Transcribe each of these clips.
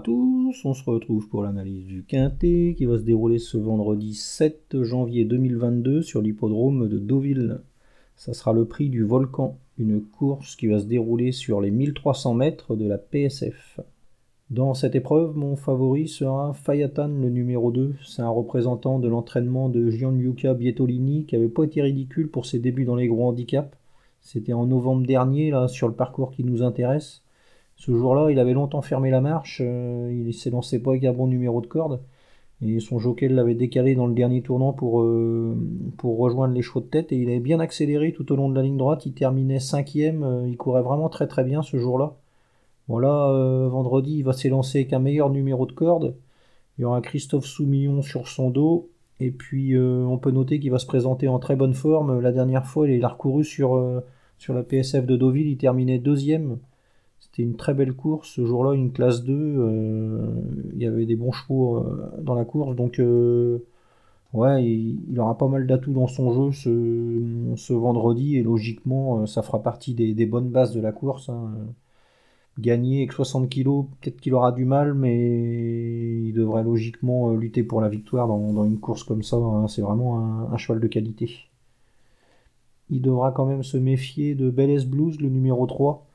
tous, on se retrouve pour l'analyse du Quintet qui va se dérouler ce vendredi 7 janvier 2022 sur l'hippodrome de Deauville. Ça sera le prix du Volcan, une course qui va se dérouler sur les 1300 mètres de la PSF. Dans cette épreuve, mon favori sera Fayatan, le numéro 2. C'est un représentant de l'entraînement de Gianluca Bietolini qui avait pas été ridicule pour ses débuts dans les gros handicaps. C'était en novembre dernier, là, sur le parcours qui nous intéresse. Ce jour-là, il avait longtemps fermé la marche, euh, il s'est lancé pas avec un bon numéro de corde, et son jockey l'avait décalé dans le dernier tournant pour, euh, rejoindre les chevaux de tête, et il avait bien accéléré tout au long de la ligne droite, il terminait cinquième, euh, il courait vraiment très très bien ce jour-là. Voilà, vendredi, il va s'élancer avec un meilleur numéro de corde, il y aura Christophe Soumillon sur son dos, et puis on peut noter qu'il va se présenter en très bonne forme. La dernière fois, il a recouru sur, sur la PSF de Deauville, il terminait deuxième. C'était une très belle course. Ce jour-là, une classe 2. Euh, il y avait des bons chevaux euh, dans la course. Donc, euh, ouais, il, aura pas mal d'atouts dans son jeu ce, vendredi. Et logiquement, ça fera partie des, bonnes bases de la course. Hein. Gagner avec 60 kg, peut-être qu'il aura du mal, mais il devrait logiquement lutter pour la victoire dans, une course comme ça. Hein. C'est vraiment un, cheval de qualité. Il devra quand même se méfier de Belles Blues, le numéro 3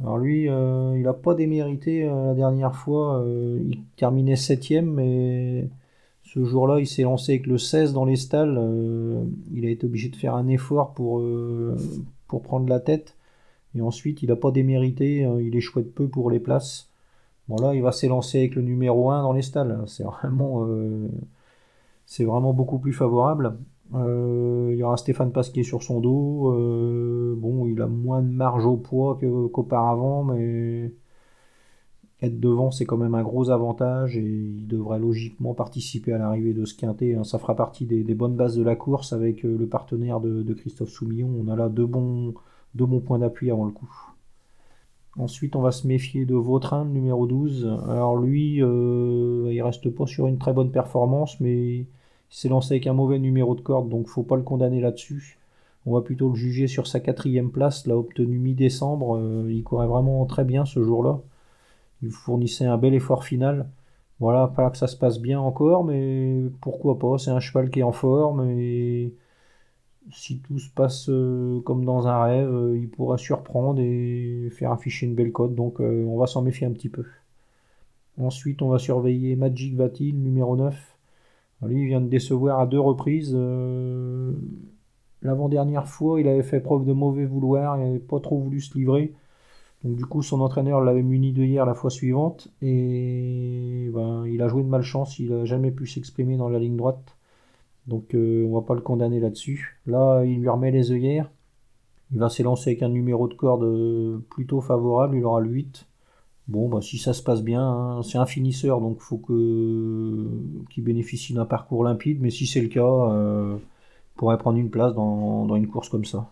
alors lui, euh, il n'a pas démérité euh, la dernière fois. Euh, il terminait septième, mais ce jour-là, il s'est lancé avec le 16 dans les stalles. il a été obligé de faire un effort pour, prendre la tête. Et ensuite, il n'a pas démérité. il est chouette peu pour les places. Bon là, il va s'élancer avec le numéro 1 dans les stalles. C'est vraiment beaucoup plus favorable. Euh, il y aura Stéphane Pasquier sur son dos. Euh, bon, il a moins de marge au poids qu'auparavant, mais être devant, c'est quand même un gros avantage et il devrait logiquement participer à l'arrivée de ce quintet. Hein. Ça fera partie des, bonnes bases de la course avec euh, le partenaire de, Christophe Soumillon. On a là deux bons, deux bons points d'appui avant le coup. Ensuite, on va se méfier de Vautrin, le numéro 12. Alors lui, il reste pas sur une très bonne performance, mais il s'est lancé avec un mauvais numéro de corde, donc faut pas le condamner là-dessus. On va plutôt le juger sur sa quatrième place, l'a obtenu mi-décembre. Euh, il courait vraiment très bien ce jour-là. Il fournissait un bel effort final. Voilà, pas que ça se passe bien encore, mais pourquoi pas. C'est un cheval qui est en forme et si tout se passe euh, comme dans un rêve, euh, il pourra surprendre et faire afficher une belle cote. Donc on va s'en méfier un petit peu. Ensuite, on va surveiller Magic Vatil, numéro 9. Lui, il vient de décevoir à deux reprises. Euh, l'avant-dernière fois, il avait fait preuve de mauvais vouloir, il n'avait pas trop voulu se livrer. Donc du coup, son entraîneur l'avait muni de hier la fois suivante. Et ben, il a joué de malchance, il n'a jamais pu s'exprimer dans la ligne droite. Donc euh, on va pas le condamner là-dessus. Là, il lui remet les œillères. Il va s'élancer avec un numéro de corde euh, plutôt favorable, il aura le 8. Bon, bah, si ça se passe bien, hein, c'est un finisseur, donc il faut que qu'il bénéficie d'un parcours limpide. Mais si c'est le cas, euh, il pourrait prendre une place dans, une course comme ça.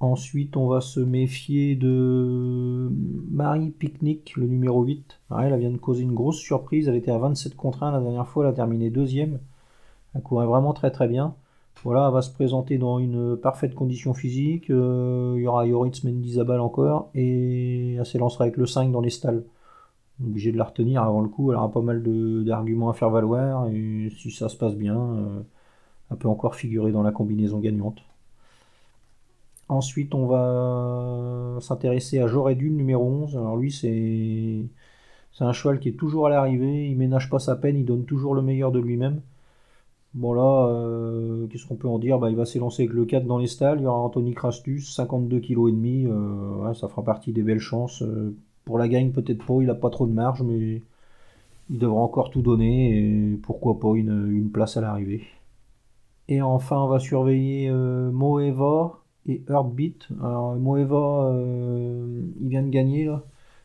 Ensuite, on va se méfier de Marie Picnic, le numéro 8. elle vient de causer une grosse surprise. Elle était à 27 contre 1 la dernière fois, elle a terminé deuxième. Elle courait vraiment très très bien. Voilà, elle va se présenter dans une parfaite condition physique. Euh, il y aura Yoritz Mendizabal encore. Et elle s'élancera avec le 5 dans les stalles. Obligé de la retenir avant le coup. Elle aura pas mal d'arguments à faire valoir. Et si ça se passe bien, euh, elle peut encore figurer dans la combinaison gagnante. Ensuite, on va s'intéresser à Joredul, numéro 11. Alors lui, c'est un cheval qui est toujours à l'arrivée. Il ménage pas sa peine. Il donne toujours le meilleur de lui-même. Bon là, euh, qu'est-ce qu'on peut en dire? Bah, Il va s'élancer avec le 4 dans les stalles, il y aura Anthony Crastus, 52 kg et demi, euh, ça fera partie des belles chances. Euh, pour la gagne peut-être pas, il n'a pas trop de marge, mais il devra encore tout donner, et pourquoi pas une, place à l'arrivée. Et enfin, on va surveiller Moeva et Heartbeat. Alors Moeva, il vient de gagner.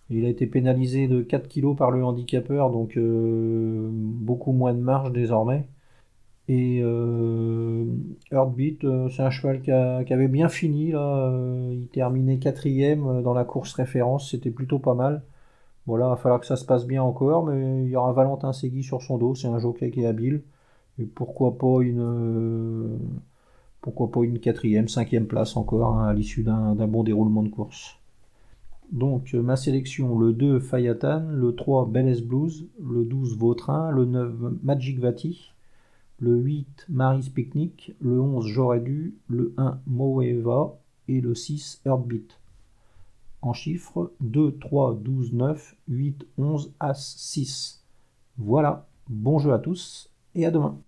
Il a été pénalisé de 4 kg par le handicapeur, donc beaucoup moins de marge désormais. Et euh, Heartbeat, euh, c'est un cheval qui, avait bien fini. Là. Euh, il terminait quatrième euh, dans la course référence, c'était plutôt pas mal. Voilà, il va falloir que ça se passe bien encore, mais il y aura Valentin Segui sur son dos, c'est un jockey qui est habile. Et pourquoi pas une, pourquoi pas une quatrième, cinquième place encore hein, à l'issue d'un bon déroulement de course. Donc ma sélection, le 2 Fayatan, le 3 Belles Blues, le 12 Vautrin, le 9 Magic Vati, le 8 Mary's Picnic, le 11 J'aurais dû, le 1 Moeva et le 6 Heartbeat. En chiffres 2, 3, 12, 9, 8, 11, As, 6. Voilà, bon jeu à tous et à demain.